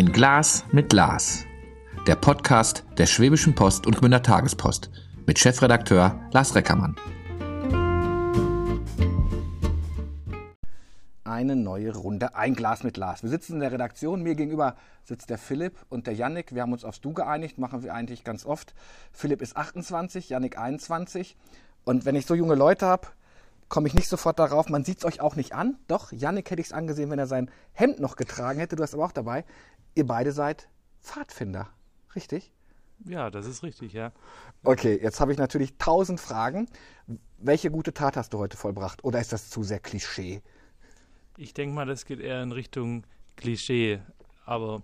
Ein Glas mit Lars. Der Podcast der Schwäbischen Post und Gmünder Tagespost mit Chefredakteur Lars Reckermann. Eine neue Runde, ein Glas mit Lars. Wir sitzen in der Redaktion, mir gegenüber sitzt der Philipp und der Yannick. Wir haben uns aufs Du geeinigt, machen wir eigentlich ganz oft. Philipp ist 28, Yannick 21. Und wenn ich so junge Leute habe, komme ich nicht sofort darauf. Man sieht es euch auch nicht an. Doch, Yannick hätte ich es angesehen, wenn er sein Hemd noch getragen hätte. Du hast aber auch dabei. Ihr beide seid Pfadfinder, richtig? Ja, das ist richtig, ja. Okay, jetzt habe ich natürlich tausend Fragen. Welche gute Tat hast du heute vollbracht? Oder ist das zu sehr Klischee? Ich denke mal, das geht eher in Richtung Klischee. Aber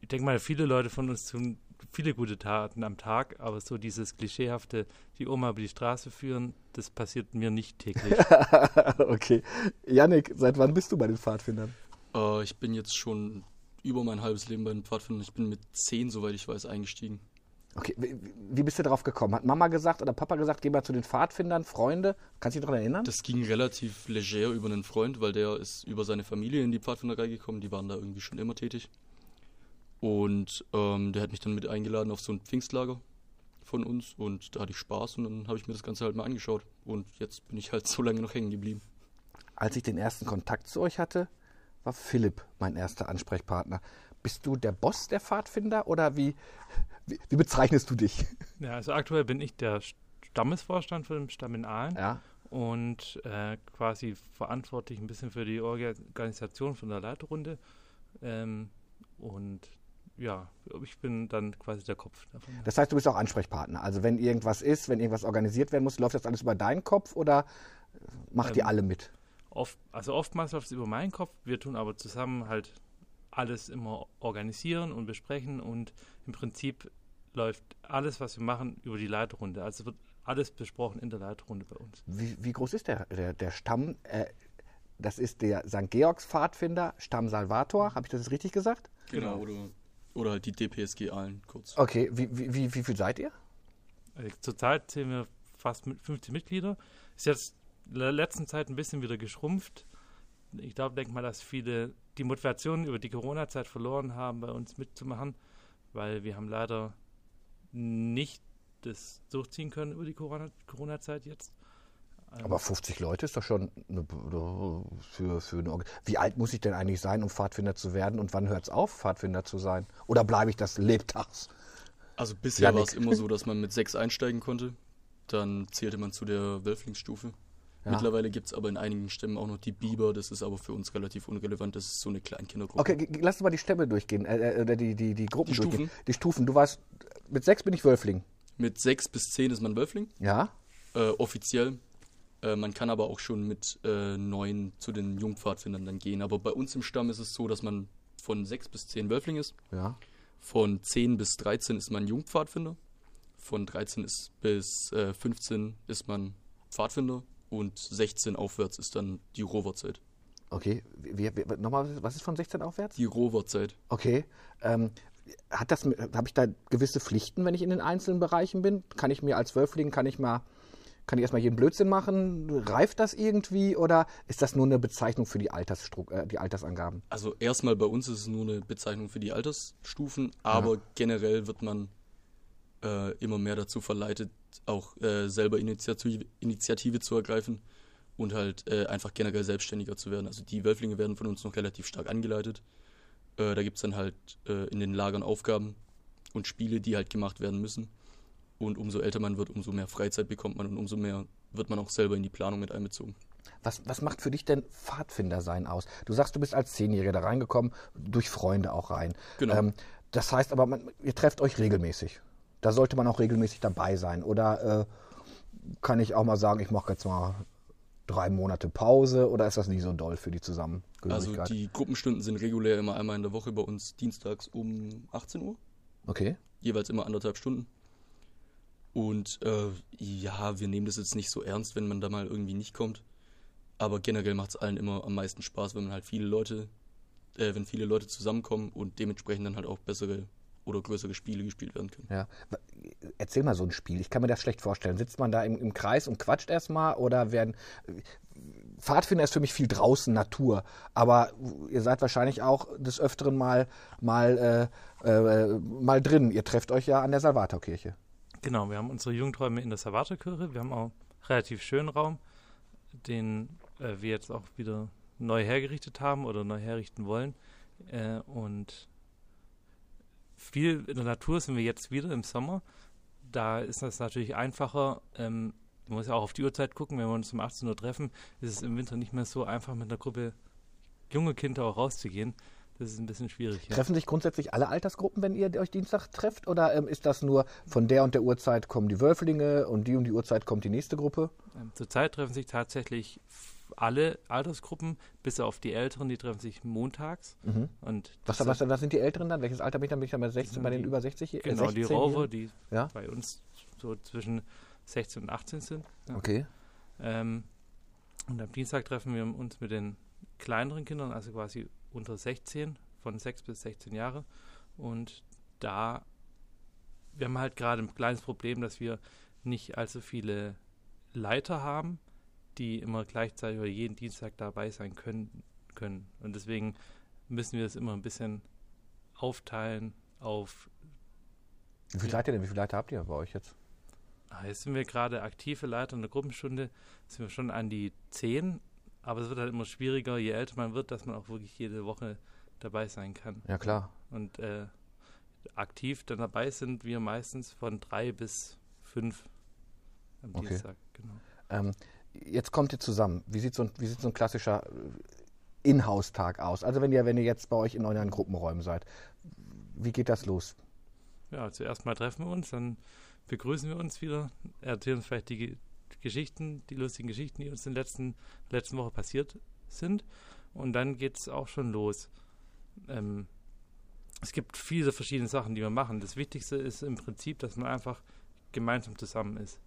ich denke mal, viele Leute von uns tun viele gute Taten am Tag, aber so dieses klischeehafte, die Oma über die Straße führen, das passiert mir nicht täglich. okay. Yannick, seit wann bist du bei den Pfadfindern? Äh, ich bin jetzt schon über mein halbes Leben bei den Pfadfindern. Ich bin mit zehn, soweit ich weiß, eingestiegen. Okay, wie, bist du darauf gekommen? Hat Mama gesagt oder Papa gesagt, geh mal zu den Pfadfindern, Freunde? Kannst du dich daran erinnern? Das ging relativ leger über einen Freund, weil der ist über seine Familie in die Pfadfinderei gekommen. Die waren da irgendwie schon immer tätig. Und ähm, der hat mich dann mit eingeladen auf so ein Pfingstlager von uns und da hatte ich Spaß und dann habe ich mir das Ganze halt mal angeschaut. Und jetzt bin ich halt so lange noch hängen geblieben. Als ich den ersten Kontakt zu euch hatte, war Philipp mein erster Ansprechpartner. Bist du der Boss der Pfadfinder oder wie, wie, wie bezeichnest du dich? Ja, also aktuell bin ich der Stammesvorstand von dem Stamm in Aalen. Ja. Und äh, quasi verantwortlich ein bisschen für die Organisation von der Leiterrunde. Ähm, und ja, ich bin dann quasi der Kopf davon. Das heißt, du bist auch Ansprechpartner. Also wenn irgendwas ist, wenn irgendwas organisiert werden muss, läuft das alles über deinen Kopf oder macht ähm, ihr alle mit? Oft, also oftmals läuft es über meinen Kopf. Wir tun aber zusammen halt alles immer organisieren und besprechen und im Prinzip läuft alles, was wir machen, über die Leiterrunde. Also wird alles besprochen in der Leiterrunde bei uns. Wie, wie groß ist der, der, der Stamm? Äh, das ist der St. Georgs Pfadfinder, Stamm Salvator. Habe ich das richtig gesagt? Genau, oder, oder halt die DPSG Aalen kurz. Okay, wie, wie, wie, wie viel seid ihr? Also zurzeit zählen wir fast 50 Mitglieder. Ist jetzt in der letzten Zeit ein bisschen wieder geschrumpft. Ich glaube, denke mal, dass viele die Motivation über die Corona-Zeit verloren haben, bei uns mitzumachen, weil wir haben leider nicht das durchziehen können über die Corona-Zeit jetzt. Aber 50 Leute ist doch schon eine, für, für eine Wie alt muss ich denn eigentlich sein, um Pfadfinder zu werden? Und wann hört es auf, Pfadfinder zu sein? Oder bleibe ich das lebtags? Also bisher war es immer so, dass man mit sechs einsteigen konnte. Dann zählte man zu der Wölflingsstufe. Ja. Mittlerweile gibt es aber in einigen Stämmen auch noch die Biber. Das ist aber für uns relativ unrelevant. Das ist so eine Kleinkindergruppe. Okay, lass uns mal die Stämme durchgehen. Äh, äh, die, die, die Gruppen die durchgehen. Stufen. Die Stufen. Du warst, mit sechs bin ich Wölfling. Mit sechs bis zehn ist man Wölfling. Ja. Äh, offiziell. Äh, man kann aber auch schon mit äh, neun zu den Jungpfadfindern dann gehen. Aber bei uns im Stamm ist es so, dass man von sechs bis zehn Wölfling ist. Ja. Von zehn bis 13 ist man Jungpfadfinder. Von 13 ist bis äh, 15 ist man Pfadfinder. Und 16 aufwärts ist dann die Roverzeit. Okay, wie, wie, nochmal, was ist von 16 aufwärts? Die Roverzeit. Okay. Ähm, hat das, habe ich da gewisse Pflichten, wenn ich in den einzelnen Bereichen bin? Kann ich mir als Wölfling, kann ich mal kann ich erstmal jeden Blödsinn machen? Reift das irgendwie oder ist das nur eine Bezeichnung für die, Altersstru äh, die Altersangaben? Also erstmal bei uns ist es nur eine Bezeichnung für die Altersstufen, aber ja. generell wird man äh, immer mehr dazu verleitet, auch äh, selber Initiative, Initiative, zu ergreifen und halt äh, einfach generell selbstständiger zu werden. Also die Wölflinge werden von uns noch relativ stark angeleitet. Äh, da gibt es dann halt äh, in den Lagern Aufgaben und Spiele, die halt gemacht werden müssen. Und umso älter man wird, umso mehr Freizeit bekommt man und umso mehr wird man auch selber in die Planung mit einbezogen. Was, was macht für dich denn Pfadfinder sein aus? Du sagst, du bist als Zehnjähriger da reingekommen, durch Freunde auch rein. Genau. Ähm, das heißt aber, man, ihr trefft euch regelmäßig. Da sollte man auch regelmäßig dabei sein. Oder äh, kann ich auch mal sagen, ich mache jetzt mal drei Monate Pause oder ist das nie so doll für die Zusammengehörigkeit? Also die Gruppenstunden sind regulär immer einmal in der Woche bei uns dienstags um 18 Uhr. Okay. Jeweils immer anderthalb Stunden. Und äh, ja, wir nehmen das jetzt nicht so ernst, wenn man da mal irgendwie nicht kommt. Aber generell macht es allen immer am meisten Spaß, wenn man halt viele Leute, äh, wenn viele Leute zusammenkommen und dementsprechend dann halt auch bessere oder größere Spiele gespielt werden können. Ja. Erzähl mal so ein Spiel. Ich kann mir das schlecht vorstellen. Sitzt man da im, im Kreis und quatscht erstmal oder werden. Pfadfinder ist für mich viel draußen, Natur. Aber ihr seid wahrscheinlich auch des Öfteren mal, mal, äh, äh, mal drin. Ihr trefft euch ja an der Salvatorkirche. Genau, wir haben unsere Jugendräume in der Salvatorkirche. Wir haben auch einen relativ schönen Raum, den äh, wir jetzt auch wieder neu hergerichtet haben oder neu herrichten wollen. Äh, und viel in der Natur sind wir jetzt wieder im Sommer. Da ist das natürlich einfacher. Ähm, man muss ja auch auf die Uhrzeit gucken. Wenn wir uns um 18 Uhr treffen, ist es im Winter nicht mehr so einfach, mit einer Gruppe junge Kinder auch rauszugehen. Das ist ein bisschen schwierig. Ja. Treffen sich grundsätzlich alle Altersgruppen, wenn ihr euch Dienstag trefft? Oder ähm, ist das nur von der und der Uhrzeit kommen die Wölflinge und die und die Uhrzeit kommt die nächste Gruppe? Ähm, zurzeit treffen sich tatsächlich alle Altersgruppen, bis auf die Älteren, die treffen sich montags. Mhm. Und was, was, was, sind die Älteren dann? Welches Alter bin ich dann? Bin ich dann bei, 16, bei den die, über 60? Äh, genau, 16 die Rover, die ja? bei uns so zwischen 16 und 18 sind. Ja. Okay. Ähm, und am Dienstag treffen wir uns mit den kleineren Kindern, also quasi unter 16, von 6 bis 16 Jahre. Und da, wir haben halt gerade ein kleines Problem, dass wir nicht allzu viele Leiter haben, die immer gleichzeitig oder jeden Dienstag dabei sein können. können. Und deswegen müssen wir das immer ein bisschen aufteilen auf. Wie viele ihr denn? Wie viele Leiter habt ihr bei euch jetzt? Ah, jetzt sind wir gerade aktive Leiter in der Gruppenstunde, sind wir schon an die zehn, aber es wird halt immer schwieriger, je älter man wird, dass man auch wirklich jede Woche dabei sein kann. Ja, klar. Und äh, aktiv dann dabei sind wir meistens von drei bis fünf am Okay. Dienstag. Genau. Ähm, jetzt kommt ihr zusammen. Wie sieht so ein, wie sieht so ein klassischer äh, Inhouse-Tag aus? Also wenn ihr, wenn ihr jetzt bei euch in euren Gruppenräumen seid, wie geht das los? Ja, zuerst mal treffen wir uns, dann begrüßen wir uns wieder, erzählen uns vielleicht die Ge- Geschichten, die lustigen Geschichten, die uns in der letzten, letzten Woche passiert sind. Und dann geht es auch schon los. Ähm, es gibt viele verschiedene Sachen, die wir machen. Das Wichtigste ist im Prinzip, dass man einfach gemeinsam zusammen ist.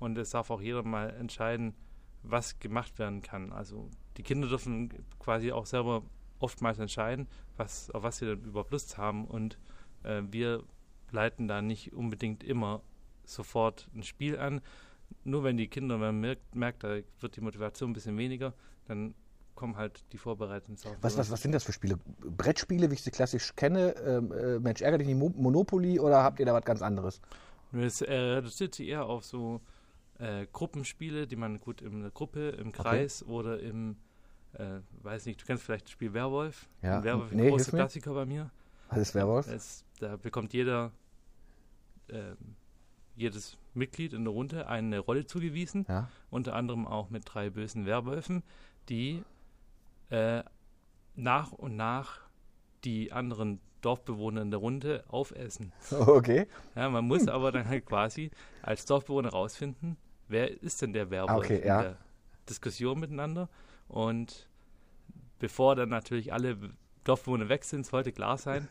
Und es darf auch jeder mal entscheiden, was gemacht werden kann. Also die Kinder dürfen quasi auch selber oftmals entscheiden, was, auf was sie dann überhaupt Lust haben. Und äh, wir leiten da nicht unbedingt immer sofort ein Spiel an. Nur wenn die Kinder, wenn man merkt, merkt, da wird die Motivation ein bisschen weniger, dann kommen halt die Vorbereitungen. Was, was, was sind das für Spiele? Brettspiele, wie ich sie klassisch kenne? Ähm, äh, Mensch, ärgere dich nicht, Mo- Monopoly oder habt ihr da was ganz anderes? Es äh, reduziert sich eher auf so äh, Gruppenspiele, die man gut in der Gruppe, im Kreis oder im, äh, weiß nicht, du kennst vielleicht das Spiel Werwolf. Ja. Ein Werwolf, ein Nee, großer hilf mir. Klassiker bei mir. Was ist Werwolf? Es, da bekommt jeder, ähm, jedes Mitglied in der Runde eine Rolle zugewiesen. Ja. unter anderem auch mit drei bösen Werwölfen, die äh, nach und nach die anderen Dorfbewohner in der Runde aufessen. Okay. Ja, man muss aber dann halt quasi als Dorfbewohner rausfinden, wer ist denn der Werwolf Okay, in ja. der Diskussion miteinander. Und bevor dann natürlich alle Dorfbewohner weg sind, sollte klar sein,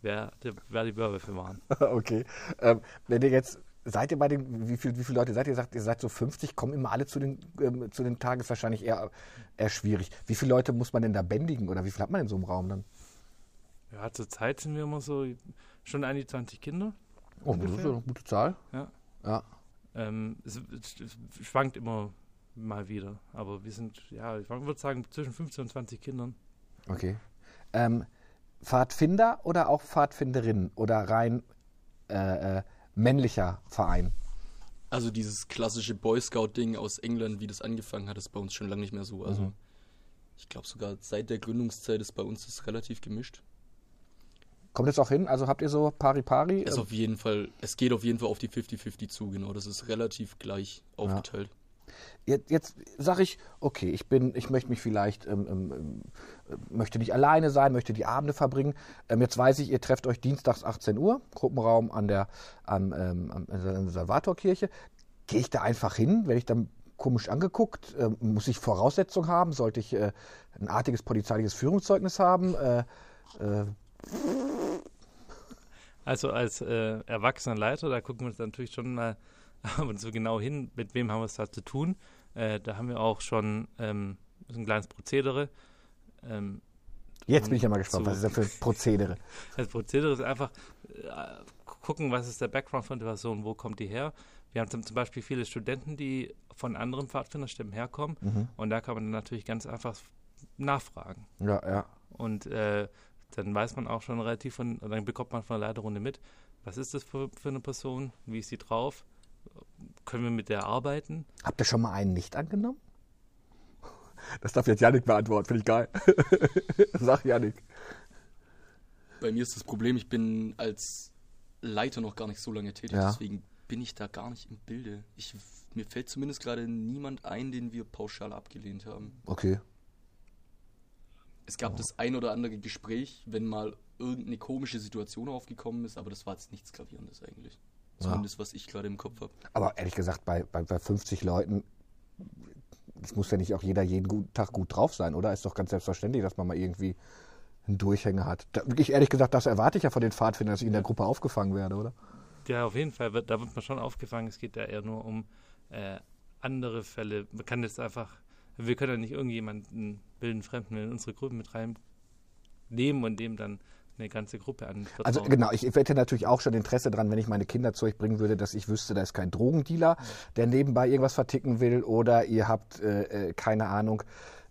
wer, der, wer die Werwölfe waren. okay. Ähm, wenn ihr jetzt, seid ihr bei den, wie, viel, wie viele Leute seid ihr? Sagt, ihr seid so 50, kommen immer alle zu den, ähm, zu den Tagen, ist wahrscheinlich eher, eher schwierig. Wie viele Leute muss man denn da bändigen oder wie viel hat man in so einem Raum dann? Ja, zurzeit sind wir immer so schon an die 20 Kinder. Oh, das ist Ungefähr. eine gute Zahl. Ja. Ja. Ähm, es, es, schwankt immer mal wieder. Aber wir sind, ja, ich würde sagen, zwischen 15 und 20 Kindern. Okay. Ähm, Pfadfinder oder auch Pfadfinderin oder rein äh, äh, männlicher Verein? Also dieses klassische Boy Scout-Ding aus England, wie das angefangen hat, ist bei uns schon lange nicht mehr so. Also Mhm. ich glaube sogar seit der Gründungszeit ist bei uns das relativ gemischt. Kommt das auch hin? Also habt ihr so Pari-Pari? Ist auf jeden Fall, es geht auf jeden Fall auf die 50-50 zu, genau. Das ist relativ gleich aufgeteilt. Jetzt, jetzt sage ich, okay, ich bin, ich möchte mich vielleicht, ähm, ähm, ähm, möchte nicht alleine sein, möchte die Abende verbringen. Ähm, jetzt weiß ich, ihr trefft euch dienstags 18 Uhr, Gruppenraum an der, am, ähm, an der Salvatorkirche. Gehe ich da einfach hin? Werde ich dann komisch angeguckt? Ähm, muss ich Voraussetzungen haben? Sollte ich äh, ein artiges polizeiliches Führungszeugnis haben? Äh, äh, Also als äh, erwachsener Leiter, da gucken wir uns natürlich schon mal ab und zu genau hin, mit wem haben wir es da zu tun. Äh, da haben wir auch schon ähm, so ein kleines Prozedere. Ähm, Jetzt bin ich ja mal gespannt, was ist denn für ein Prozedere? Das Prozedere ist einfach äh, gucken, was ist der Background von der Person, wo kommt die her. Wir haben zum, Beispiel viele Studenten, die von anderen Pfadfinderstämmen herkommen Mhm. und da kann man dann natürlich ganz einfach nachfragen. Ja, ja. Und äh, dann weiß man auch schon relativ von, dann bekommt man von der Leiterrunde mit, was ist das für, für eine Person, wie ist sie drauf, können wir mit der arbeiten. Habt ihr schon mal einen nicht angenommen? Das darf jetzt Janik beantworten, finde ich geil. Sag Janik. Bei mir ist das Problem, ich bin als Leiter noch gar nicht so lange tätig, Ja. deswegen bin ich da gar nicht im Bilde. Ich, mir fällt zumindest gerade niemand ein, den wir pauschal abgelehnt haben. Okay. Es gab das ein oder andere Gespräch, wenn mal irgendeine komische Situation aufgekommen ist, aber das war jetzt nichts Gravierendes eigentlich. Ja. Zumindest was ich gerade im Kopf habe. Aber ehrlich gesagt, bei, bei, bei 50 Leuten, es muss ja nicht auch jeder jeden Tag gut drauf sein, oder? Ist doch ganz selbstverständlich, dass man mal irgendwie einen Durchhänger hat. Da, ich ehrlich gesagt, das erwarte ich ja von den Pfadfindern, dass ich in der Gruppe aufgefangen werde, oder? Ja, auf jeden Fall, wird, da wird man schon aufgefangen. Es geht ja eher nur um äh, andere Fälle. Man kann jetzt einfach, wir können ja nicht irgendjemanden bilden Fremden in unsere Gruppe mit reinnehmen und dem dann eine ganze Gruppe anvertrauen. Also genau, ich hätte natürlich auch schon Interesse dran, wenn ich meine Kinder zu euch bringen würde, dass ich wüsste, da ist kein Drogendealer, der nebenbei irgendwas verticken will oder ihr habt, äh, äh, keine Ahnung,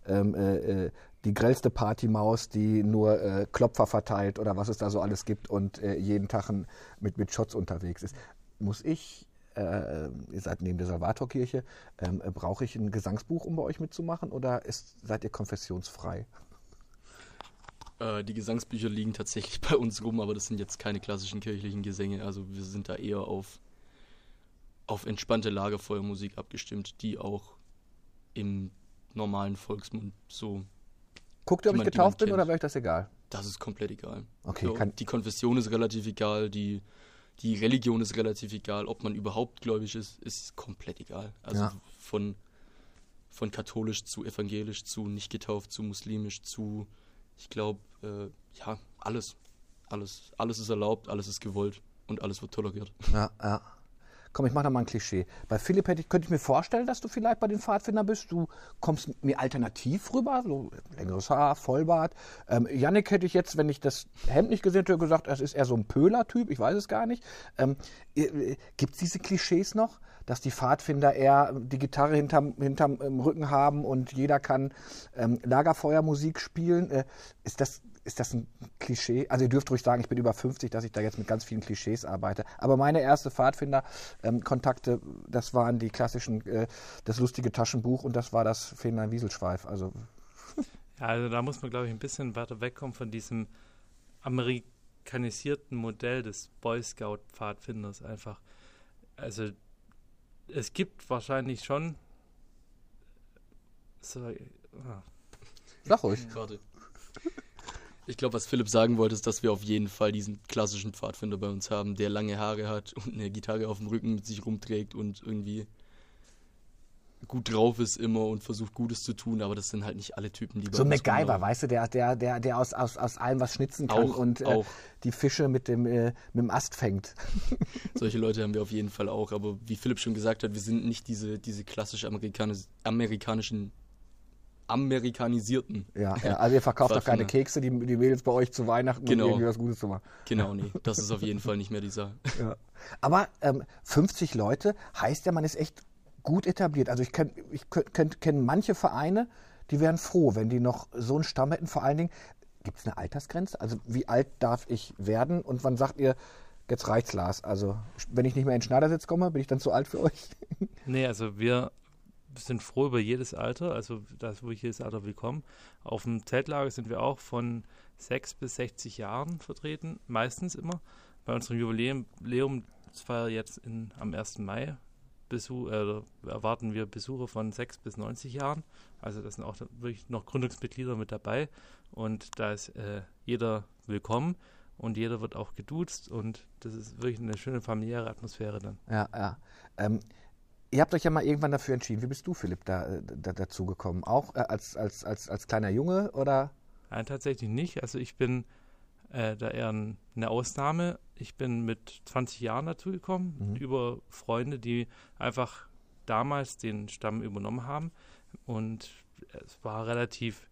ähm, äh, äh, die grellste Partymaus, die nur äh, Klopfer verteilt oder was es da so alles gibt und äh, jeden Tag mit, mit Shots unterwegs ist. Muss ich, äh, ihr seid neben der Salvatorkirche, ähm, äh, brauche ich ein Gesangsbuch, um bei euch mitzumachen oder ist, seid ihr konfessionsfrei? Äh, die Gesangsbücher liegen tatsächlich bei uns rum, aber das sind jetzt keine klassischen kirchlichen Gesänge. Also wir sind da eher auf, auf entspannte Lagerfeuermusik abgestimmt, die auch im normalen Volksmund so. Guckt ihr, ob ich getauft bin oder wäre euch das egal? Das ist komplett egal. Okay, Ja, die Konfession ist relativ egal, die, die Religion ist relativ egal, ob man überhaupt gläubig ist, ist komplett egal. Also Ja. von, von katholisch zu evangelisch zu nicht getauft zu muslimisch zu, ich glaube, äh, ja, alles. Alles. Alles ist erlaubt, alles ist gewollt und alles wird toleriert. Ja, ja. Komm, ich mache da mal ein Klischee. Bei Philipp hätte könnte ich mir vorstellen, dass du vielleicht bei den Pfadfindern bist. Du kommst mir alternativ rüber, so längeres Haar, Vollbart. Ähm, Yannick hätte ich jetzt, wenn ich das Hemd nicht gesehen hätte, gesagt, das ist eher so ein Pöhler-Typ, ich weiß es gar nicht. Ähm, Gibt es diese Klischees noch, dass die Pfadfinder eher die Gitarre hinterm, hinterm Rücken haben und jeder kann ähm, Lagerfeuermusik spielen? Äh, ist das ist das ein Klischee? Also ihr dürft ruhig sagen, ich bin über 50, dass ich da jetzt mit ganz vielen Klischees arbeite. Aber meine erste Pfadfinder-Kontakte, das waren die klassischen, äh, das lustige Taschenbuch und das war das Fähnlein Wieselschweif. Also Ja, also da muss man, glaube ich, ein bisschen weiter wegkommen von diesem amerikanisierten Modell des Boy Scout Pfadfinders einfach. Also es gibt wahrscheinlich schon so, ah, sag ruhig. Warte. Ich glaube, was Philipp sagen wollte, ist, dass wir auf jeden Fall diesen klassischen Pfadfinder bei uns haben, der lange Haare hat und eine Gitarre auf dem Rücken mit sich rumträgt und irgendwie gut drauf ist immer und versucht Gutes zu tun, aber das sind halt nicht alle Typen, die bei So MacGyver, weißt du, der, der, der, der aus, aus, aus allem was schnitzen kann Auch, und äh, auch. die Fische mit dem, äh, mit dem Ast fängt. Solche Leute haben wir auf jeden Fall auch, aber wie Philipp schon gesagt hat, wir sind nicht diese, diese klassisch amerikanis amerikanischen, amerikanisierten. Ja, ja, also ihr verkauft doch keine. Kekse, die, die Mädels bei euch zu Weihnachten, Genau. um irgendwie was Gutes zu machen. Genau, nee, das ist auf jeden Fall nicht mehr die Sache. Ja. Aber ähm, 50 Leute heißt ja, man ist echt gut etabliert. Also ich kenne ich kenn, kenn manche Vereine, die wären froh, wenn die noch so einen Stamm hätten. Vor allen Dingen, gibt es eine Altersgrenze? Also wie alt darf ich werden? Und wann sagt ihr, jetzt reicht's, Lars? Also wenn ich nicht mehr in den Schneidersitz komme, bin ich dann zu alt für euch? Nee, also wir sind froh über jedes Alter, also da ist wirklich jedes Alter willkommen. Auf dem Zeltlager sind wir auch von 6 bis 60 Jahren vertreten, meistens immer. Bei unserem Jubiläum, Jubiläum, das war jetzt in, am 1. Mai, Besuch, äh, erwarten wir Besucher von 6 bis 90 Jahren. Also da sind auch wirklich noch Gründungsmitglieder mit dabei und da ist äh, jeder willkommen und jeder wird auch geduzt und das ist wirklich eine schöne familiäre Atmosphäre dann. Ja, ja. Ähm, ihr habt euch ja mal irgendwann dafür entschieden. Wie bist du, Philipp, da, äh, da dazu gekommen? Auch äh, als, als, als, als kleiner Junge oder? Nein, tatsächlich nicht. Also ich bin äh, da eher ein, eine Ausnahme. Ich bin mit 20 Jahren dazu gekommen, Mhm. über Freunde, die einfach damals den Stamm übernommen haben. Und es war relativ,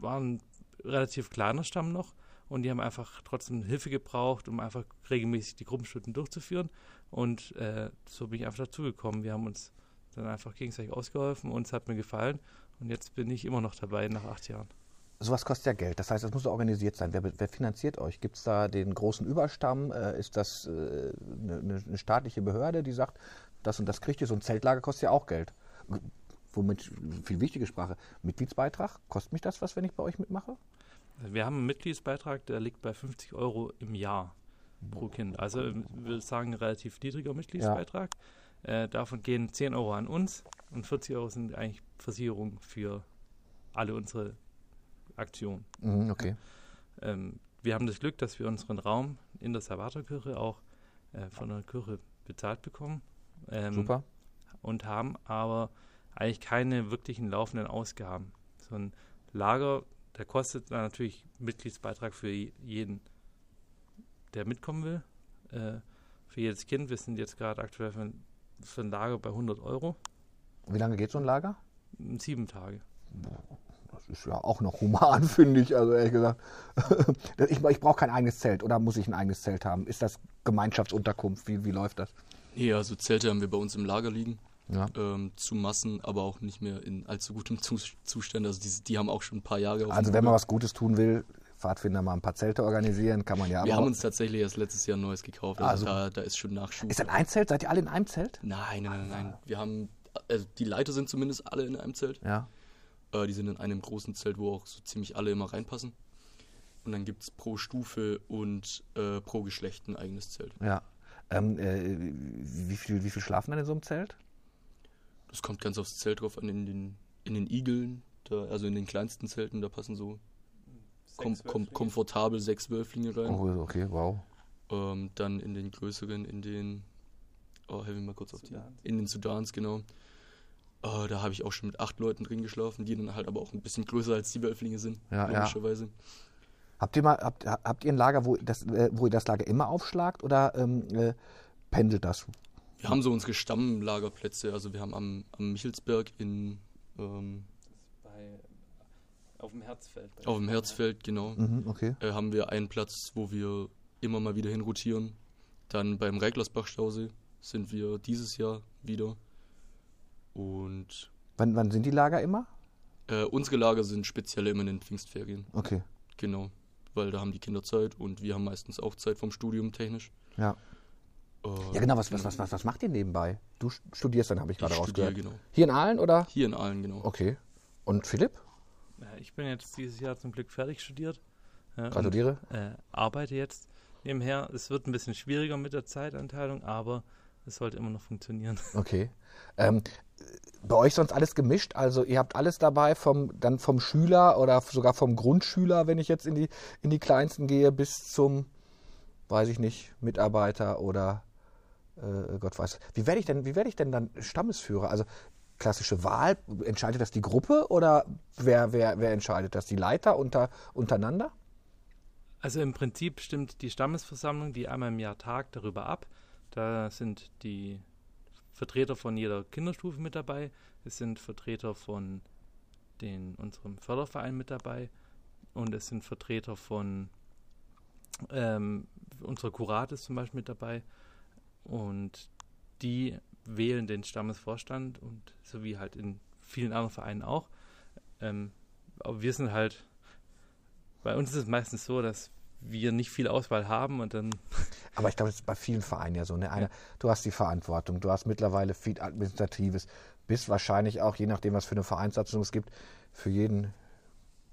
waren relativ kleiner Stamm noch und die haben einfach trotzdem Hilfe gebraucht, um einfach regelmäßig die Gruppenstunden durchzuführen. Und äh, so bin ich einfach dazugekommen. Wir haben uns dann einfach gegenseitig ausgeholfen und es hat mir gefallen. Und jetzt bin ich immer noch dabei nach acht Jahren. Sowas kostet ja Geld. Das heißt, das muss organisiert sein. Wer, wer finanziert euch? Gibt es da den großen Überstamm? Äh, ist das äh, eine, eine, staatliche Behörde, die sagt, das und das kriegt ihr? So ein Zeltlager kostet ja auch Geld. Womit, viel wichtige Sprache, Mitgliedsbeitrag, kostet mich das was, wenn ich bei euch mitmache? Wir haben einen Mitgliedsbeitrag, der liegt bei 50 Euro im Jahr pro Kind. Also wir sagen ein relativ niedriger Mitgliedsbeitrag. Ja. Äh, davon gehen 10 Euro an uns und 40 Euro sind eigentlich Versicherung für alle unsere Aktionen. Mhm, okay. Ähm, wir haben das Glück, dass wir unseren Raum in der Salvatorkirche auch äh, von der Kirche bezahlt bekommen. Ähm, Super. Und haben aber eigentlich keine wirklichen laufenden Ausgaben. So ein Lager, der kostet natürlich Mitgliedsbeitrag für jeden, der mitkommen will. Äh, für jedes Kind. Wir sind jetzt gerade aktuell für ein, für ein, Lager bei 100 Euro. Wie lange geht so ein Lager? Sieben Tage. Das ist ja auch noch human, finde ich. Also ehrlich gesagt. ich, ich brauche kein eigenes Zelt oder muss ich ein eigenes Zelt haben? Ist das Gemeinschaftsunterkunft? Wie, wie läuft das? Nee, also Zelte haben wir bei uns im Lager liegen. Ja. Ähm, zu Massen, aber auch nicht mehr in allzu gutem Zustand. Also die, die haben auch schon ein paar Jahre. also wenn man was Gutes tun will, Pfadfinder mal ein paar Zelte organisieren, kann man ja. Wir haben uns tatsächlich erst letztes Jahr ein neues gekauft. Also, also da, da, ist schon Nachschub. Ist das ein Zelt? Seid ihr alle in einem Zelt? Nein, nein, nein, nein. Wir haben, also die Leiter sind zumindest alle in einem Zelt. Ja. Äh, die sind in einem großen Zelt, wo auch so ziemlich alle immer reinpassen. Und dann gibt es pro Stufe und äh, pro Geschlecht ein eigenes Zelt. Ja. Ähm, äh, wie, viel, wie viel schlafen dann in so einem Zelt? Das kommt ganz aufs Zelt drauf an. In den, in den Igeln, da, also in den kleinsten Zelten, da passen so kom kom komfortabel sechs Wölflinge rein. Oh, okay, wow. Ähm, dann in den größeren, in den, oh, helfen wir mal kurz auf die, in den Sudans, genau. Uh, da habe ich auch schon mit acht Leuten drin geschlafen, die dann halt aber auch ein bisschen größer als die Wölflinge sind, ja, logischerweise. Ja. Habt ihr mal, habt, habt ihr ein Lager, wo, das, äh, wo ihr das Lager immer aufschlagt oder ähm, äh, pendelt das? Wir haben so unsere Stammlagerplätze, also wir haben am, am Michelsberg in ähm, auf dem Herzfeld. Auf dem Herzfeld, genau. Mhm, okay. Äh, haben wir einen Platz, wo wir immer mal wieder hinrotieren. Dann beim Reiklersbach-Stausee sind wir dieses Jahr wieder. Und. Wann, wann sind die Lager immer? Äh, unsere Lager sind speziell immer in den Pfingstferien. Okay. Genau. Weil da haben die Kinder Zeit und wir haben meistens auch Zeit vom Studium technisch. Ja. ja, genau. Was, was, was, was, was macht ihr nebenbei? Du studierst dann, habe ich gerade rausgehört. genau. Hier in Aalen oder? Hier in Aalen, genau. Okay. Und Philipp? Ich bin jetzt dieses Jahr zum Glück fertig studiert. Gratuliere. Und, äh, arbeite jetzt nebenher. Es wird ein bisschen schwieriger mit der Zeitanteilung, aber es sollte immer noch funktionieren. Okay. Ähm, bei euch sonst alles gemischt? Also ihr habt alles dabei, vom, dann vom Schüler oder sogar vom Grundschüler, wenn ich jetzt in die, in die kleinsten gehe, bis zum, weiß ich nicht, Mitarbeiter oder äh, Gott weiß. Wie werde ich denn, wie werde ich denn dann Stammesführer? Also klassische Wahl, entscheidet das die Gruppe oder wer, wer, wer entscheidet das? Die Leiter unter, untereinander? Also im Prinzip stimmt die Stammesversammlung, die einmal im Jahr tagt, darüber ab. Da sind die Vertreter von jeder Kinderstufe mit dabei. Es sind Vertreter von den, unserem Förderverein mit dabei. Und es sind Vertreter von ähm, unserer Kuratis zum Beispiel mit dabei. Und die wählen den Stammesvorstand und so wie halt in vielen anderen Vereinen auch. Ähm, aber wir sind halt, bei uns ist es meistens so, dass wir nicht viel Auswahl haben und dann. Aber ich glaube, das ist bei vielen Vereinen ja so. Ne? Eine, ja. Du hast die Verantwortung, du hast mittlerweile viel Administratives, bist wahrscheinlich auch, je nachdem, was für eine Vereinssatzung es gibt, für jeden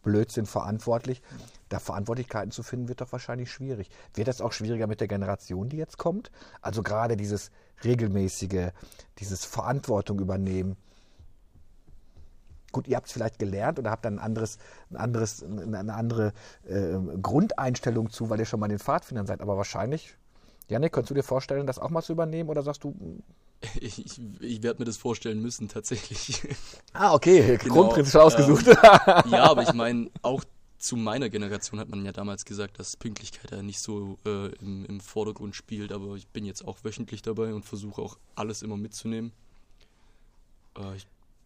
Blödsinn verantwortlich. Da Verantwortlichkeiten zu finden, wird doch wahrscheinlich schwierig. Wird das auch schwieriger mit der Generation, die jetzt kommt? Also gerade dieses regelmäßige, dieses Verantwortung übernehmen Gut, ihr habt es vielleicht gelernt oder habt dann ein anderes, ein anderes, eine andere äh, Grundeinstellung zu, weil ihr schon mal den Pfadfindern seid. Aber wahrscheinlich, Janik, könntest du dir vorstellen, das auch mal zu übernehmen oder sagst du? Ich, ich, werde mir das vorstellen müssen, tatsächlich. Ah, okay, genau, Grundprinzip schon ausgesucht. Ähm, ja, aber ich meine, auch zu meiner Generation hat man ja damals gesagt, dass Pünktlichkeit ja nicht so äh, im, im Vordergrund spielt, aber ich bin jetzt auch wöchentlich dabei und versuche auch alles immer mitzunehmen. Äh, ich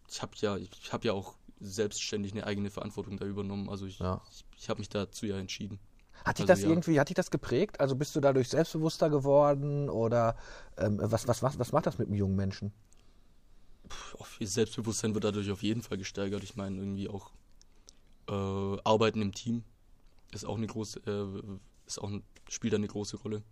ich habe ja, ich habe ja auch selbstständig eine eigene Verantwortung da übernommen. Also ich, Ja. ich, ich habe mich dazu ja entschieden. Hat dich Also das ja. irgendwie, hat dich das geprägt? Also bist du dadurch selbstbewusster geworden oder ähm, was, was, was, was macht das mit einem jungen Menschen? Ihr Selbstbewusstsein wird dadurch auf jeden Fall gesteigert. Ich meine, irgendwie auch äh, Arbeiten im Team ist auch eine große, äh, ist auch ein, spielt da eine große Rolle.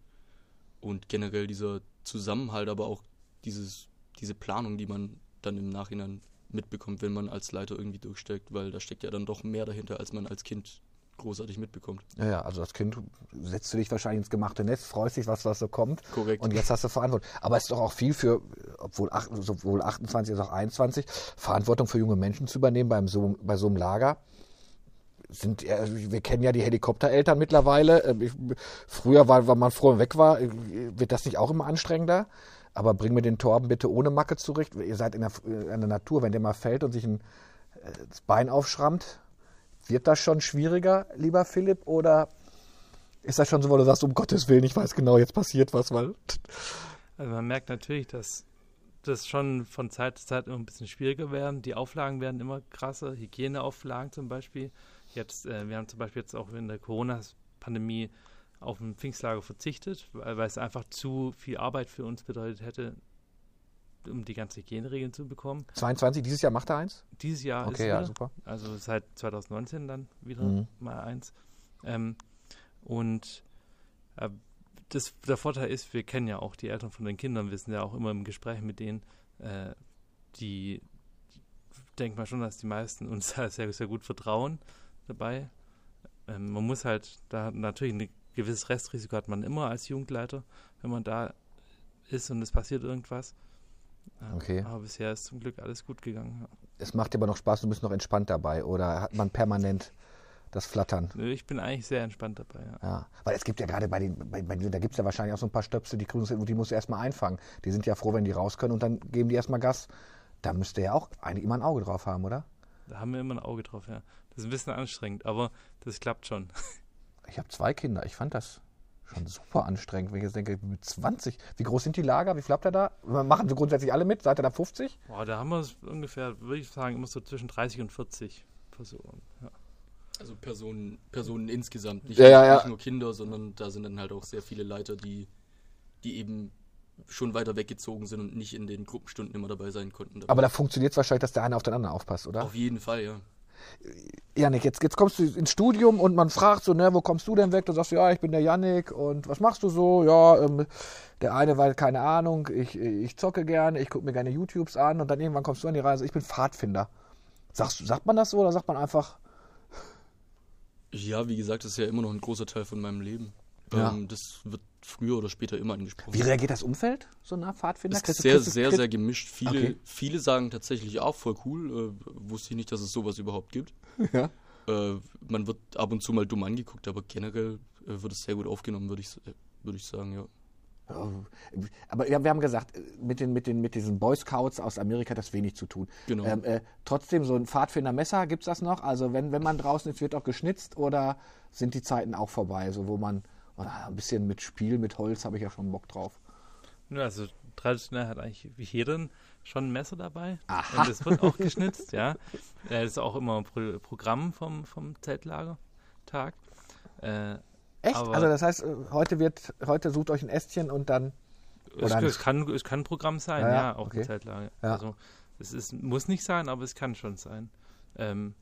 Und generell dieser Zusammenhalt, aber auch dieses, diese Planung, die man dann im Nachhinein mitbekommt, wenn man als Leiter irgendwie durchsteckt, weil da steckt ja dann doch mehr dahinter, als man als Kind großartig mitbekommt. Ja, ja, also als Kind setzt du dich wahrscheinlich ins gemachte Netz, freust dich, was, was so kommt. Korrekt. Und jetzt hast du Verantwortung. Aber es ist doch auch viel für, obwohl ach, sowohl 28 als auch 21, Verantwortung für junge Menschen zu übernehmen beim so, bei so einem Lager. Sind, ja, wir kennen ja die Helikoptereltern mittlerweile. Ähm, früher, war, weil man froh weg war, wird das nicht auch immer anstrengender? Aber bring mir den Torben bitte ohne Macke zurecht. Ihr seid in der, in der Natur, wenn der mal fällt und sich ein, äh, das Bein aufschrammt, wird das schon schwieriger, lieber Philipp? Oder ist das schon so, wo du sagst, um Gottes Willen, ich weiß genau, jetzt passiert was, weil. Also man merkt natürlich, dass das schon von Zeit zu Zeit immer ein bisschen schwieriger werden. Die Auflagen werden immer krasser, Hygieneauflagen zum Beispiel. Jetzt, äh, wir haben zum Beispiel jetzt auch in der Corona-Pandemie auf ein Pfingstlager verzichtet, weil, weil es einfach zu viel Arbeit für uns bedeutet hätte, um die ganzen Hygieneregeln zu bekommen. 22, dieses Jahr macht er eins? Dieses Jahr ist Okay, ja, wieder, super. also seit 2019 dann wieder Mhm. mal eins. Ähm, und äh, das, der Vorteil ist, wir kennen ja auch die Eltern von den Kindern, wir sind ja auch immer im Gespräch mit denen, äh, die denkt man schon, dass die meisten uns da sehr, sehr gut vertrauen dabei. Ähm, man muss halt da natürlich ein gewisses Restrisiko hat man immer als Jugendleiter, wenn man da ist und es passiert irgendwas. Okay. Aber bisher ist zum Glück alles gut gegangen. Es macht dir aber noch Spaß, du bist noch entspannt dabei. Oder hat man permanent das Flattern? Nö, Ich bin eigentlich sehr entspannt dabei. Ja. Ja, weil es gibt ja gerade bei den, bei, bei, da gibt es ja wahrscheinlich auch so ein paar Stöpsel, die grün sind und die musst du erstmal einfangen. Die sind ja froh, wenn die raus können und dann geben die erstmal Gas. Da müsste ja auch eigentlich immer ein Auge drauf haben, oder? Da haben wir immer ein Auge drauf, ja. Das ist ein bisschen anstrengend, aber das klappt schon. Ich habe zwei Kinder, ich fand das schon super anstrengend, wenn ich jetzt denke, mit 20, wie groß sind die Lager, wie viel habt ihr da? Machen sie grundsätzlich alle mit? Seid ihr da 50? Boah, da haben wir es ungefähr, würde ich sagen, immer so zwischen 30 und 40 Personen. Ja. Also Personen, Personen insgesamt, nicht, Ja, ja, ja. nicht nur Kinder, sondern da sind dann halt auch sehr viele Leiter, die, die eben schon weiter weggezogen sind und nicht in den Gruppenstunden immer dabei sein konnten. Aber da funktioniert es wahrscheinlich, dass der eine auf den anderen aufpasst, oder? Auf jeden Fall, ja. Janik, jetzt, jetzt kommst du ins Studium und man fragt so, ne, wo kommst du denn weg? Du sagst, ja, ich bin der Janik und was machst du so? Ja, ähm, der eine weil keine Ahnung, ich, ich zocke gerne, ich gucke mir gerne YouTubes an und dann irgendwann kommst du an die Reise, ich bin Pfadfinder. Sagst, sagt man das so oder sagt man einfach, Ja, wie gesagt, das ist ja immer noch ein großer Teil von meinem Leben. Ja. Ähm, das wird früher oder später immer angesprochen. wie reagiert das Umfeld, so nach Pfadfinder? Das ist sehr, sehr, sehr gemischt. Viele, Okay. viele sagen tatsächlich auch voll cool. Äh, wusste ich nicht, dass es sowas überhaupt gibt. Ja. Äh, man wird ab und zu mal dumm angeguckt, aber generell äh, wird es sehr gut aufgenommen, würde ich, äh, würde ich sagen, ja. Oh, Aber wir haben gesagt, mit, den, mit, den, mit diesen Boy Scouts aus Amerika hat das wenig zu tun. Genau. Ähm, äh, trotzdem, so ein Pfadfindermesser, gibt es das noch? Also wenn, wenn man draußen ist, wird auch geschnitzt oder sind die Zeiten auch vorbei, so wo man oh, ein bisschen mit Spiel, mit Holz habe ich ja schon Bock drauf. Ja, also traditionell hat eigentlich wie jeder schon ein Messer dabei. Aha. Und es wird auch geschnitzt, ja. Äh, Das ist auch immer ein Pro Programm vom, vom Zeltlagertag. Äh, Echt? Also das heißt, äh, heute wird, heute sucht euch ein Ästchen und dann. es, es, kann, es kann ein Programm sein, Ja, ja, auch okay. ein Zeltlager. Ja. Also es ist, muss nicht sein, aber es kann schon sein. Ähm,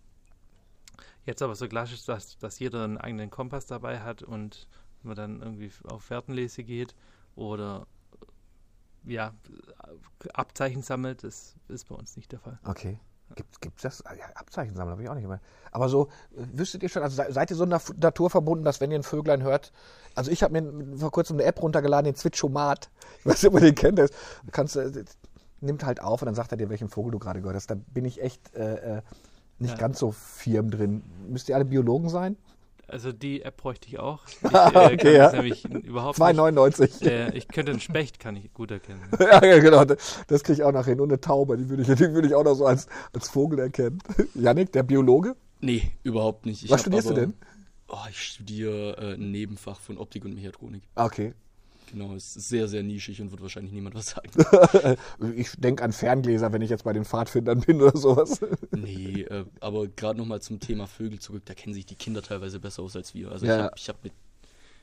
jetzt aber so klassisch, dass, dass jeder einen eigenen Kompass dabei hat und man dann irgendwie auf Wertenlese geht oder äh, ja, Abzeichen sammelt, das ist bei uns nicht der Fall. Okay. Gibt gibt's das? Ah, Ja, Abzeichen sammeln habe ich auch nicht mehr. Aber so, wüsstet ihr schon, also se- seid ihr so nat- naturverbunden, dass wenn ihr ein Vöglein hört, also ich habe mir vor kurzem eine App runtergeladen, den Zwitschomat. Ich weiß nicht, ob ihr den kennt. Das kannst, nimmt halt auf und dann sagt er dir, welchen Vogel du gerade gehört hast. Da bin ich echt äh, äh, nicht Ja. ganz so firm drin. Müsst ihr alle Biologen sein? Also die App bräuchte ich auch. Ich Ah, äh, okay, kann ja. nämlich überhaupt nicht. 2,99. Äh, ich könnte einen Specht, kann ich gut erkennen. ja, ja, genau. Das kriege ich auch noch hin. Und eine Taube, die würde ich, die würde ich auch noch so als, als Vogel erkennen. Yannick, der Biologe? Nee, überhaupt nicht. Ich Was studierst du aber- denn? Oh, ich studiere äh, ein Nebenfach von Optik und Mechatronik. Ah, Okay. Genau, es ist sehr, sehr nischig und wird wahrscheinlich niemand was sagen. ich denke an Ferngläser, wenn ich jetzt bei den Pfadfindern bin oder sowas. nee, äh, aber gerade nochmal zum Thema Vögel zurück, da kennen sich die Kinder teilweise besser aus als wir. Also Ja. ich habe hab mit,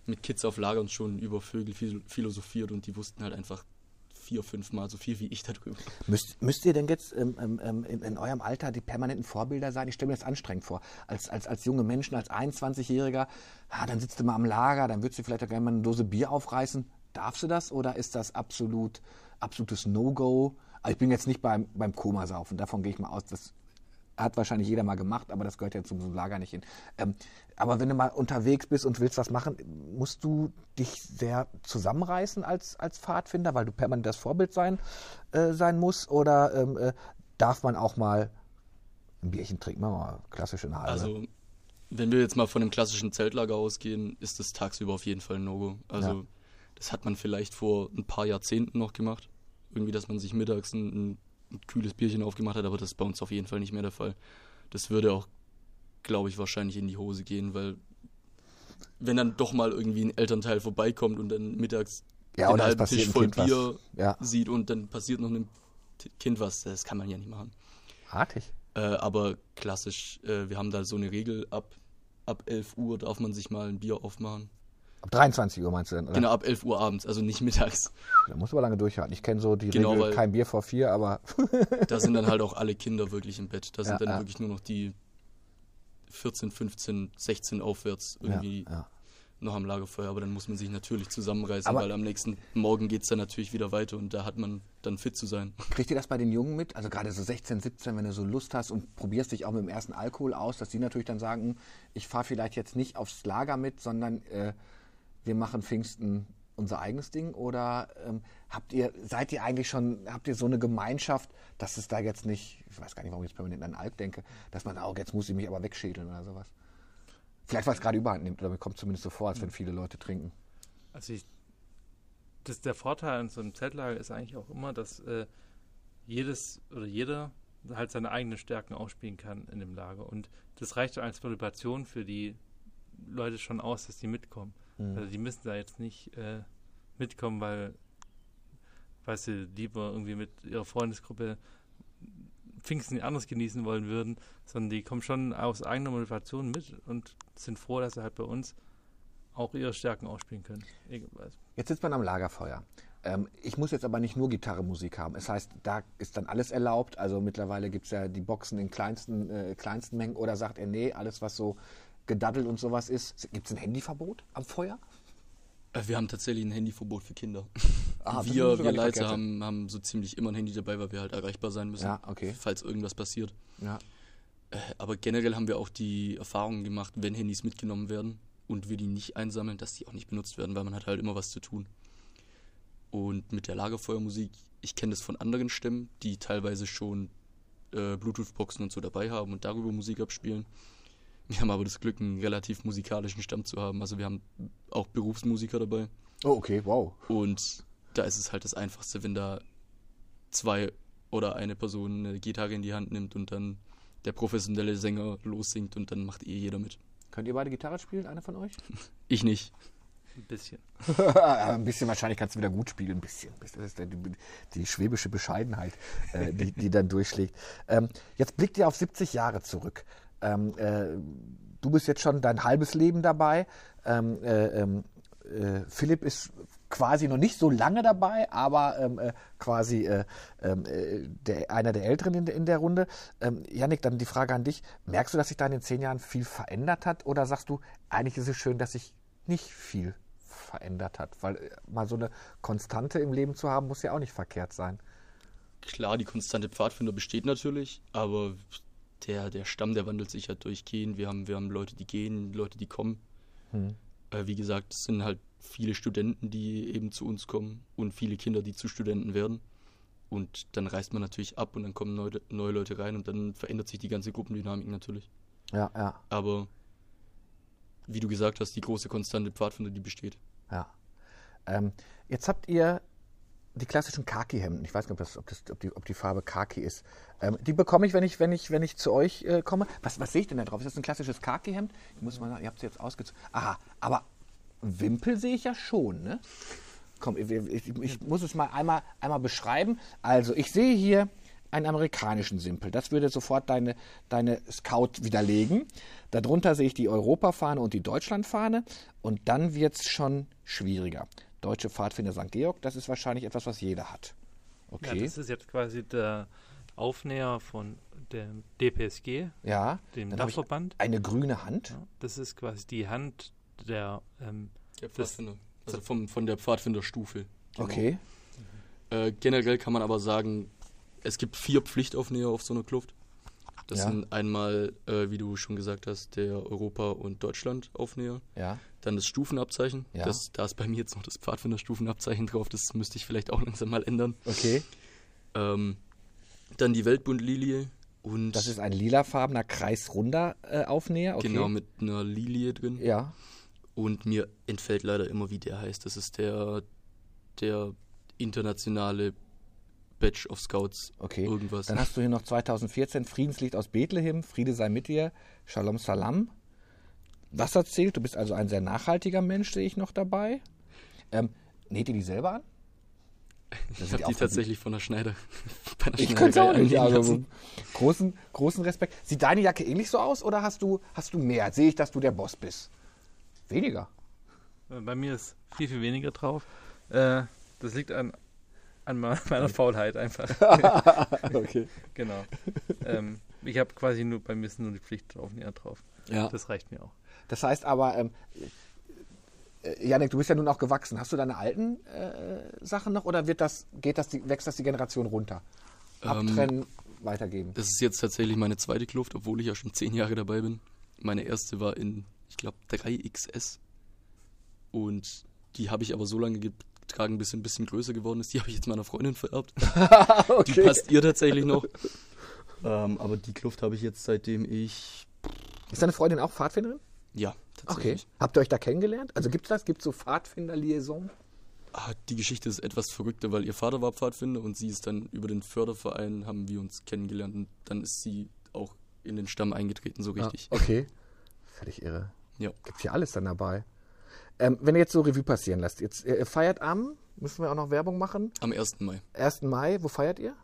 mit Kids auf Lagern schon über Vögel phil- philosophiert und die wussten halt einfach vier, fünf Mal so viel wie ich darüber. Müsst, müsst ihr denn jetzt ähm, ähm, in, in eurem Alter die permanenten Vorbilder sein? Ich stelle mir das anstrengend vor. Als, als, als junge Menschen, als 21-Jähriger, ah, dann sitzt du mal am Lager, dann würdest du vielleicht auch gerne mal eine Dose Bier aufreißen. Darfst du das oder ist das absolut, absolutes No-Go? Also ich bin jetzt nicht beim, beim Komasaufen, davon gehe ich mal aus. Das hat wahrscheinlich jeder mal gemacht, aber das gehört ja zum Lager nicht hin. Ähm, aber wenn du mal unterwegs bist und willst was machen, musst du dich sehr zusammenreißen als, als Pfadfinder, weil du permanent das Vorbild sein, äh, sein musst? Oder ähm, äh, darf man auch mal ein Bierchen trinken? Machen wir mal klassisch in der Halbe. Also, wenn wir jetzt mal von einem klassischen Zeltlager ausgehen, ist das tagsüber auf jeden Fall ein No-Go. Also, Ja. Das hat man vielleicht vor ein paar Jahrzehnten noch gemacht. Irgendwie, dass man sich mittags ein, ein, kühles Bierchen aufgemacht hat, aber das ist bei uns auf jeden Fall nicht mehr der Fall. Das würde auch, glaube ich, wahrscheinlich in die Hose gehen, weil wenn dann doch mal irgendwie ein Elternteil vorbeikommt und dann mittags Ja, den halben Tisch voll Kind. Bier Ja. sieht und dann passiert noch einem Kind was, das kann man ja nicht machen. Artig. Äh, aber klassisch, äh, wir haben da so eine Regel, ab, ab 11 Uhr darf man sich mal ein Bier aufmachen. Ab 23 Uhr meinst du denn? Oder? Genau, ab 11 Uhr abends, also nicht mittags. Da du aber lange durchhalten. Ich kenne so die Genau, Regel, kein Bier vor vier, aber Da sind dann halt auch alle Kinder wirklich im Bett. Da sind Ja, dann ja. wirklich nur noch die 14, 15, 16 aufwärts irgendwie ja, ja. noch am Lagerfeuer. Aber dann muss man sich natürlich zusammenreißen, Aber- weil am nächsten Morgen geht es dann natürlich wieder weiter und da hat man dann fit zu sein. Kriegt ihr das bei den Jungen mit? Also gerade so 16, 17, wenn du so Lust hast und probierst dich auch mit dem ersten Alkohol aus, dass die natürlich dann sagen, hm, ich fahre vielleicht jetzt nicht aufs Lager mit, sondern äh, wir machen Pfingsten unser eigenes Ding? Oder ähm, habt ihr, seid ihr eigentlich schon, habt ihr so eine Gemeinschaft, dass es da jetzt nicht, ich weiß gar nicht, warum ich jetzt permanent an Alk denke, dass man auch, jetzt muss ich mich aber wegschädeln oder sowas? Vielleicht, weil es gerade überhand nimmt, oder mir kommt zumindest so vor, als wenn viele Leute trinken. Also ich, das, der Vorteil an so einem Zeltlager ist eigentlich auch immer, dass äh, jedes oder jeder halt seine eigenen Stärken ausspielen kann in dem Lager. Und das reicht als Motivation für die Leute schon aus, dass die mitkommen. Also die müssen da jetzt nicht äh, mitkommen, weil, weil sie lieber irgendwie mit ihrer Freundesgruppe Pfingsten anders genießen wollen würden, sondern die kommen schon aus eigener Motivation mit und sind froh, dass sie halt bei uns auch ihre Stärken ausspielen können. Jetzt sitzt man am Lagerfeuer. Ähm, ich muss jetzt aber nicht nur Gitarre-Musik haben. Das heißt, da ist dann alles erlaubt. Also mittlerweile gibt es ja die Boxen in kleinsten, äh, kleinsten Mengen. Oder sagt er, nee, alles was so gedaddelt und sowas ist. Gibt es ein Handyverbot am Feuer? Äh, Wir haben tatsächlich ein Handyverbot für Kinder. Ah, wir wir Leiter haben, haben so ziemlich immer ein Handy dabei, weil wir halt erreichbar sein müssen, Ja, okay. falls irgendwas passiert. Ja. Äh, Aber generell haben wir auch die Erfahrung gemacht, wenn Handys mitgenommen werden und wir die nicht einsammeln, dass die auch nicht benutzt werden, weil man hat halt immer was zu tun. Und mit der Lagerfeuermusik, ich kenne das von anderen Stämmen, die teilweise schon äh, Bluetooth-Boxen und so dabei haben und darüber Musik abspielen. Wir haben aber das Glück, einen relativ musikalischen Stamm zu haben. Also wir haben auch Berufsmusiker dabei. Oh, okay, wow. Und da ist es halt das Einfachste, wenn da zwei oder eine Person eine Gitarre in die Hand nimmt und dann der professionelle Sänger lossingt und dann macht eh jeder mit. Könnt ihr beide Gitarre spielen, einer von euch? Ich nicht. Ein bisschen. ein bisschen wahrscheinlich kannst du wieder gut spielen. Ein bisschen. Das ist die, die schwäbische Bescheidenheit, äh, die, die dann durchschlägt. Ähm, jetzt blickt ihr auf 70 Jahre zurück. Ähm, äh, du bist jetzt schon dein halbes Leben dabei. Ähm, äh, ähm, äh, Philipp ist quasi noch nicht so lange dabei, aber ähm, äh, quasi äh, ähm, äh, der, einer der Älteren in, der- in der Runde. Ähm, Yannick, dann die Frage an dich. Merkst du, dass sich da in den zehn Jahren viel verändert hat? Oder sagst du, eigentlich ist es schön, dass sich nicht viel verändert hat? Weil äh, mal so eine Konstante im Leben zu haben, muss ja auch nicht verkehrt sein. Klar, die konstante Pfadfinder besteht natürlich, aber der, der Stamm, der wandelt sich halt durchgehend. Wir haben, wir haben Leute, die gehen, Leute, die kommen. Äh, wie gesagt, es sind halt viele Studenten, die eben zu uns kommen und viele Kinder, die zu Studenten werden. Und dann reist man natürlich ab und dann kommen neue, neue Leute rein und dann verändert sich die ganze Gruppendynamik natürlich. Ja, ja, Aber wie du gesagt hast, die große konstante Pfadfinder, die besteht. ja. Ähm, jetzt habt ihr die klassischen Khaki-Hemden. Ich weiß nicht, ob, das, ob, das, ob, die, ob die Farbe Khaki ist. Ähm, die bekomme ich, wenn ich, wenn ich, wenn ich zu euch äh, komme. Was, was sehe ich denn da drauf? Ist das ein klassisches Khaki-Hemd? Ich muss mal sagen, ihr habt es jetzt ausgezogen. Aha, aber Wimpel sehe ich ja schon, ne? Komm, ich, ich, ich muss es mal einmal, einmal beschreiben. Also, ich sehe hier einen amerikanischen Simpel. Das würde sofort deine, deine Scout widerlegen. Darunter sehe ich die Europafahne und die Deutschlandfahne. Und dann wird es schon schwieriger. Deutsche Pfadfinder St. Georg, das ist wahrscheinlich etwas, was jeder hat. Ja, Okay. das ist jetzt quasi der Aufnäher von dem DPSG, Ja, dem Dachverband. eine grüne Hand. Ja, das ist quasi die Hand der, ähm, Der Das- Pfadfinder. Also vom, von der Pfadfinderstufe. Genau. Okay. Äh, generell kann man aber sagen, es gibt vier Pflichtaufnäher auf so einer Kluft. Das Ja. sind einmal, äh, wie du schon gesagt hast, der Europa- und Deutschland-Aufnäher. Ja. Dann das Stufenabzeichen. Ja. Das, da ist bei mir jetzt noch das Pfadfinderstufenabzeichen drauf. Das müsste ich vielleicht auch langsam mal ändern. Okay. Ähm, dann die Weltbundlilie. Und Das ist ein lilafarbener kreisrunder äh, Aufnäher. Okay. genau mit einer Lilie drin. Ja. Und mir entfällt leider immer, wie der heißt. Das ist der, der internationale Badge of Scouts. Okay. Irgendwas. Dann hast du hier noch 2014 Friedenslied aus Bethlehem, Friede sei mit dir, Shalom Salam. Das erzählt, du bist also ein sehr nachhaltiger Mensch, sehe ich noch dabei. Ähm, näht ihr die selber an? Das ich habe auch die tatsächlich von der Schneider. bei der Ich könnte auch nicht. Also, großen, großen Respekt. Sieht deine Jacke ähnlich so aus oder hast du, hast du mehr? Sehe ich, dass du der Boss bist? Weniger. äh, bei mir ist viel, viel weniger drauf. Äh, das liegt an, an me- meiner Faulheit einfach. okay. genau. ähm, ich habe quasi nur, bei mir ist nur die Pflichtaufnäher drauf. Ja. Das reicht mir auch. Das heißt aber, ähm, äh, Janik, du bist ja nun auch gewachsen. Hast du deine alten äh, Sachen noch oder wird das, geht das, die, wächst das die Generation runter? Ähm, Abtrennen, weitergeben. Das ist jetzt tatsächlich meine zweite Kluft, obwohl ich ja schon zehn Jahre dabei bin. Meine erste war in, ich glaube, 3XS. Und die habe ich aber so lange getragen, bis sie ein bisschen größer geworden ist. Die habe ich jetzt meiner Freundin vererbt. Die passt ihr tatsächlich noch. ähm, aber die Kluft habe ich jetzt seitdem ich. Ist deine Freundin auch Pfadfinderin? Ja, Okay. tatsächlich. Habt ihr euch da kennengelernt? Also gibt es das? Gibt es so Pfadfinder-Liaison? Ah, die Geschichte ist etwas verrückter, weil ihr Vater war Pfadfinder und sie ist dann über den Förderverein, haben wir uns kennengelernt und dann ist sie auch in den Stamm eingetreten, so richtig. Ah, okay. Völlig irre. Ja. Gibt hier alles dann dabei. Ähm, wenn ihr jetzt so Revue passieren lasst, jetzt ihr feiert am, müssen wir auch noch Werbung machen, Am 1. Mai. 1. Mai, wo feiert ihr?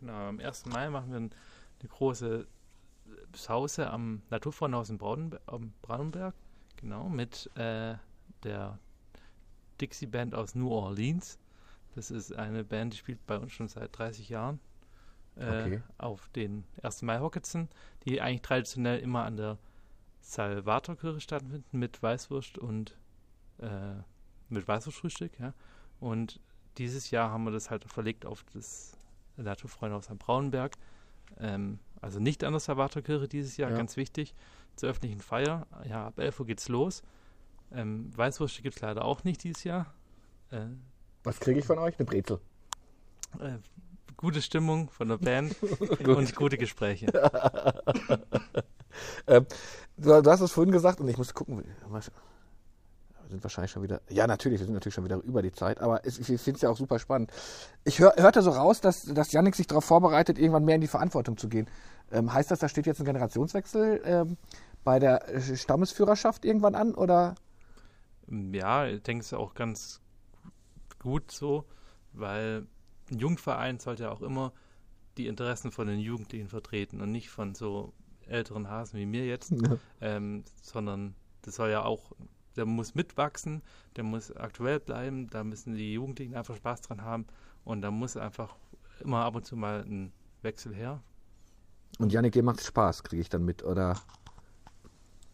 Genau, am 1. Mai machen wir ein- eine große Sause am Naturfreundhaus in Braunberg. Genau, mit äh, der Dixie Band aus New Orleans. Das ist eine Band, die spielt bei uns schon seit 30 Jahren. Äh, Okay. Auf den 1. Mai Hocketzen, die eigentlich traditionell immer an der Salvatorkirche stattfinden mit Weißwurst und äh, mit Weißwurstfrühstück. Ja. Und dieses Jahr haben wir das halt verlegt auf das Naturfreundhaus am Braunberg. Ähm, also nicht an der Salvatorkirche dieses Jahr, Ja. ganz wichtig, zur öffentlichen Feier. Ja, ab 11 Uhr geht's los. Ähm, Weißwurst gibt es leider auch nicht dieses Jahr. Äh, Was kriege ich von euch? Eine Brezel. äh, gute Stimmung von der Band und gute Gespräche. Ähm, du, hast es vorhin gesagt und ich muss gucken. Wir sind wahrscheinlich schon wieder. Ja, natürlich, wir sind natürlich schon wieder über die Zeit, aber ich finde es ja auch super spannend. Ich hör, hörte so raus, dass, dass Yannick sich darauf vorbereitet, irgendwann mehr in die Verantwortung zu gehen. Ähm, heißt das, da steht jetzt ein Generationswechsel ähm, bei der Stammesführerschaft irgendwann an? Oder? Ja, ich denke, es ist auch ganz gut so, weil ein Jugendverein sollte ja auch immer die Interessen von den Jugendlichen vertreten und nicht von so älteren Hasen wie mir jetzt, ähm, sondern das soll ja auch, der muss mitwachsen, der muss aktuell bleiben, da müssen die Jugendlichen einfach Spaß dran haben und da muss einfach immer ab und zu mal ein Wechsel her. Und Yannick, dir macht Spaß, kriege ich dann mit, oder?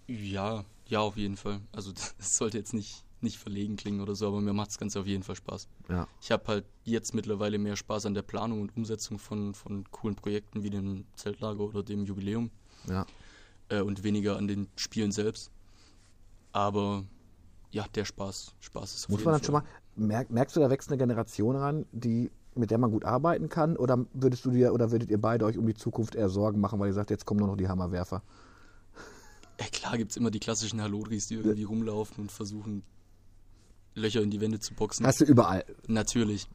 Ja, ja, auf jeden Fall. Also es sollte jetzt nicht, nicht verlegen klingen oder so, aber mir macht das Ganze auf jeden Fall Spaß. Ja. Ich habe halt jetzt mittlerweile mehr Spaß an der Planung und Umsetzung von, von coolen Projekten wie dem Zeltlager oder dem Jubiläum Ja. äh, und weniger an den Spielen selbst. Aber ja, der Spaß, Spaß ist Muss man dann schon mal, merk, merkst du, da wächst eine Generation ran, die, mit der man gut arbeiten kann? Oder würdest du dir oder würdet ihr beide euch um die Zukunft eher Sorgen machen, weil ihr sagt, jetzt kommen nur noch die Hammerwerfer? Ja, klar gibt es immer die klassischen Halodris, die irgendwie rumlaufen und versuchen, Löcher in die Wände zu boxen. Hast du überall. Natürlich.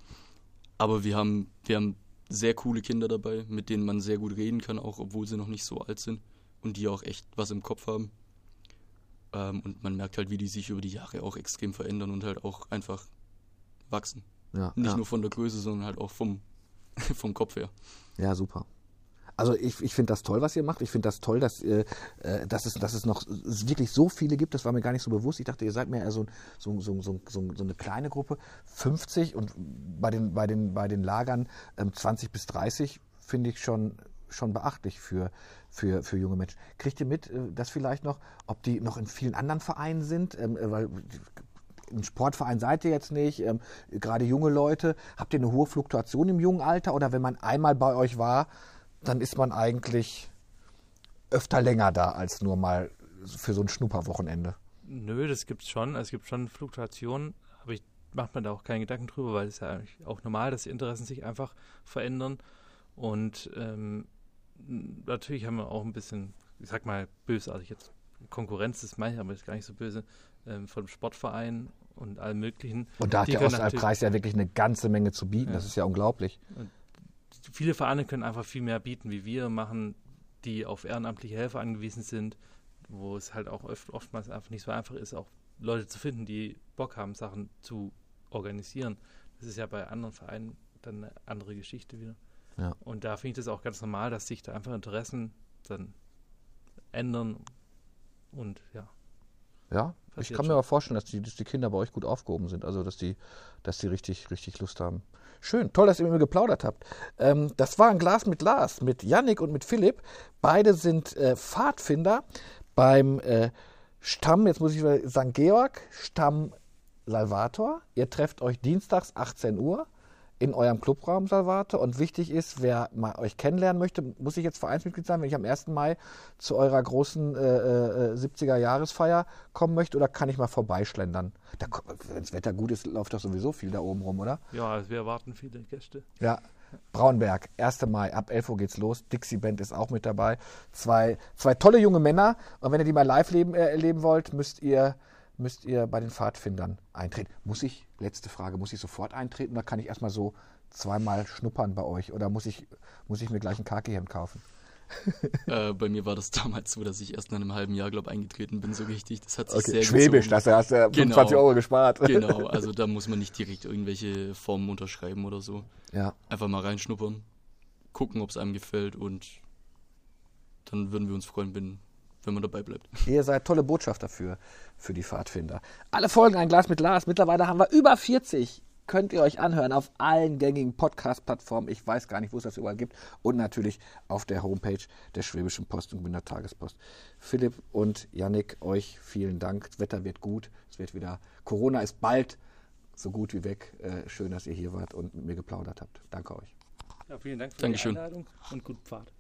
Aber wir haben, wir haben sehr coole Kinder dabei, mit denen man sehr gut reden kann, auch obwohl sie noch nicht so alt sind und die auch echt was im Kopf haben. Ähm, und man merkt halt, wie die sich über die Jahre auch extrem verändern und halt auch einfach wachsen. Ja, Nicht ja. nur von der Größe, sondern halt auch vom, vom Kopf her. Ja, super. Also ich, ich finde das toll, was ihr macht. Ich finde das toll, dass, äh, äh, dass, es, dass es noch wirklich so viele gibt. Das war mir gar nicht so bewusst. Ich dachte, ihr seid mehr eher so, so, so, so, so, so eine kleine Gruppe. 50 und bei den, bei den, bei den Lagern ähm, 20 bis 30 finde ich schon, schon beachtlich für, für, für junge Menschen. Kriegt ihr mit, äh, das vielleicht noch, ob die noch in vielen anderen Vereinen sind? Ähm, äh, weil ein Sportverein seid ihr jetzt nicht, ähm, gerade junge Leute. Habt ihr eine hohe Fluktuation im jungen Alter oder wenn man einmal bei euch war, dann ist man eigentlich öfter länger da als nur mal für so ein Schnupperwochenende? Nö, das gibt's schon. Es gibt schon Fluktuationen, aber ich mache mir da auch keine Gedanken drüber, weil es ist ja eigentlich auch normal, dass die Interessen sich einfach verändern. Und ähm, natürlich haben wir auch ein bisschen, ich sag mal, bösartig jetzt. Konkurrenz ist manchmal, aber ist gar nicht so böse, ähm, vom Sportverein und allem Möglichen. Und da hat Die der können Ostalbkreis ja wirklich eine ganze Menge zu bieten. Ja. Das ist ja unglaublich. Viele Vereine können einfach viel mehr bieten, wie wir machen, die auf ehrenamtliche Helfer angewiesen sind, wo es halt auch oft, oftmals einfach nicht so einfach ist, auch Leute zu finden, die Bock haben, Sachen zu organisieren. Das ist ja bei anderen Vereinen dann eine andere Geschichte wieder. Ja. Und da finde ich das auch ganz normal, dass sich da einfach Interessen dann ändern und ja. Ja, ich Passiert kann mir aber vorstellen, dass die, dass die Kinder bei euch gut aufgehoben sind. Also, dass die, dass die richtig, richtig Lust haben. Schön, toll, dass ihr mit mir geplaudert habt. Ähm, das war ein Glas mit Lars, mit Yannick und mit Philipp. Beide sind äh, Pfadfinder beim äh, Stamm, jetzt muss ich mal St. Georg, Stamm Salvator. Ihr trefft euch dienstags 18 Uhr in eurem Clubraum Salvator. Und wichtig ist, wer mal euch kennenlernen möchte, muss ich jetzt Vereinsmitglied sein, wenn ich am 1. Mai zu eurer großen äh, äh, 70er-Jahresfeier kommen möchte, oder kann ich mal vorbeischlendern? Da, wenn das Wetter gut ist, läuft doch sowieso viel da oben rum, oder? Ja, also wir erwarten viele Gäste. Ja. Braunberg, 1. Mai, ab 11 Uhr geht's los. Dixie Band ist auch mit dabei. Zwei, zwei tolle junge Männer. Und wenn ihr die mal live leben, äh, erleben wollt, müsst ihr, müsst ihr bei den Pfadfindern eintreten. Muss ich, letzte Frage, muss ich sofort eintreten oder kann ich erstmal so zweimal schnuppern bei euch? Oder muss ich, muss ich mir gleich ein Khaki-Hemd kaufen? äh, bei mir war das damals so, dass ich erst nach einem halben Jahr, glaube eingetreten bin, so richtig. Das hat sich sehr Schwäbisch, gezogen. das hast du ja 25 Genau. Euro gespart. Genau, also da muss man nicht direkt irgendwelche Formen unterschreiben oder so. Ja, Einfach mal reinschnuppern, gucken, ob es einem gefällt und dann würden wir uns freuen, wenn, wenn man dabei bleibt. Ihr seid tolle Botschafter für, für die Pfadfinder. Alle Folgen ein Glas mit Lars. Mittlerweile haben wir über 40. Könnt ihr euch anhören auf allen gängigen Podcast-Plattformen. Ich weiß gar nicht, wo es das überall gibt. Und natürlich auf der Homepage der Schwäbischen Post und Bündner Tagespost. Philipp und Yannick, euch vielen Dank. Das Wetter wird gut. Es wird wieder. Corona ist bald so gut wie weg. Äh, schön, dass ihr hier wart und mit mir geplaudert habt. Danke euch. Ja, vielen Dank für Dankeschön. die Einladung und guten Pfad.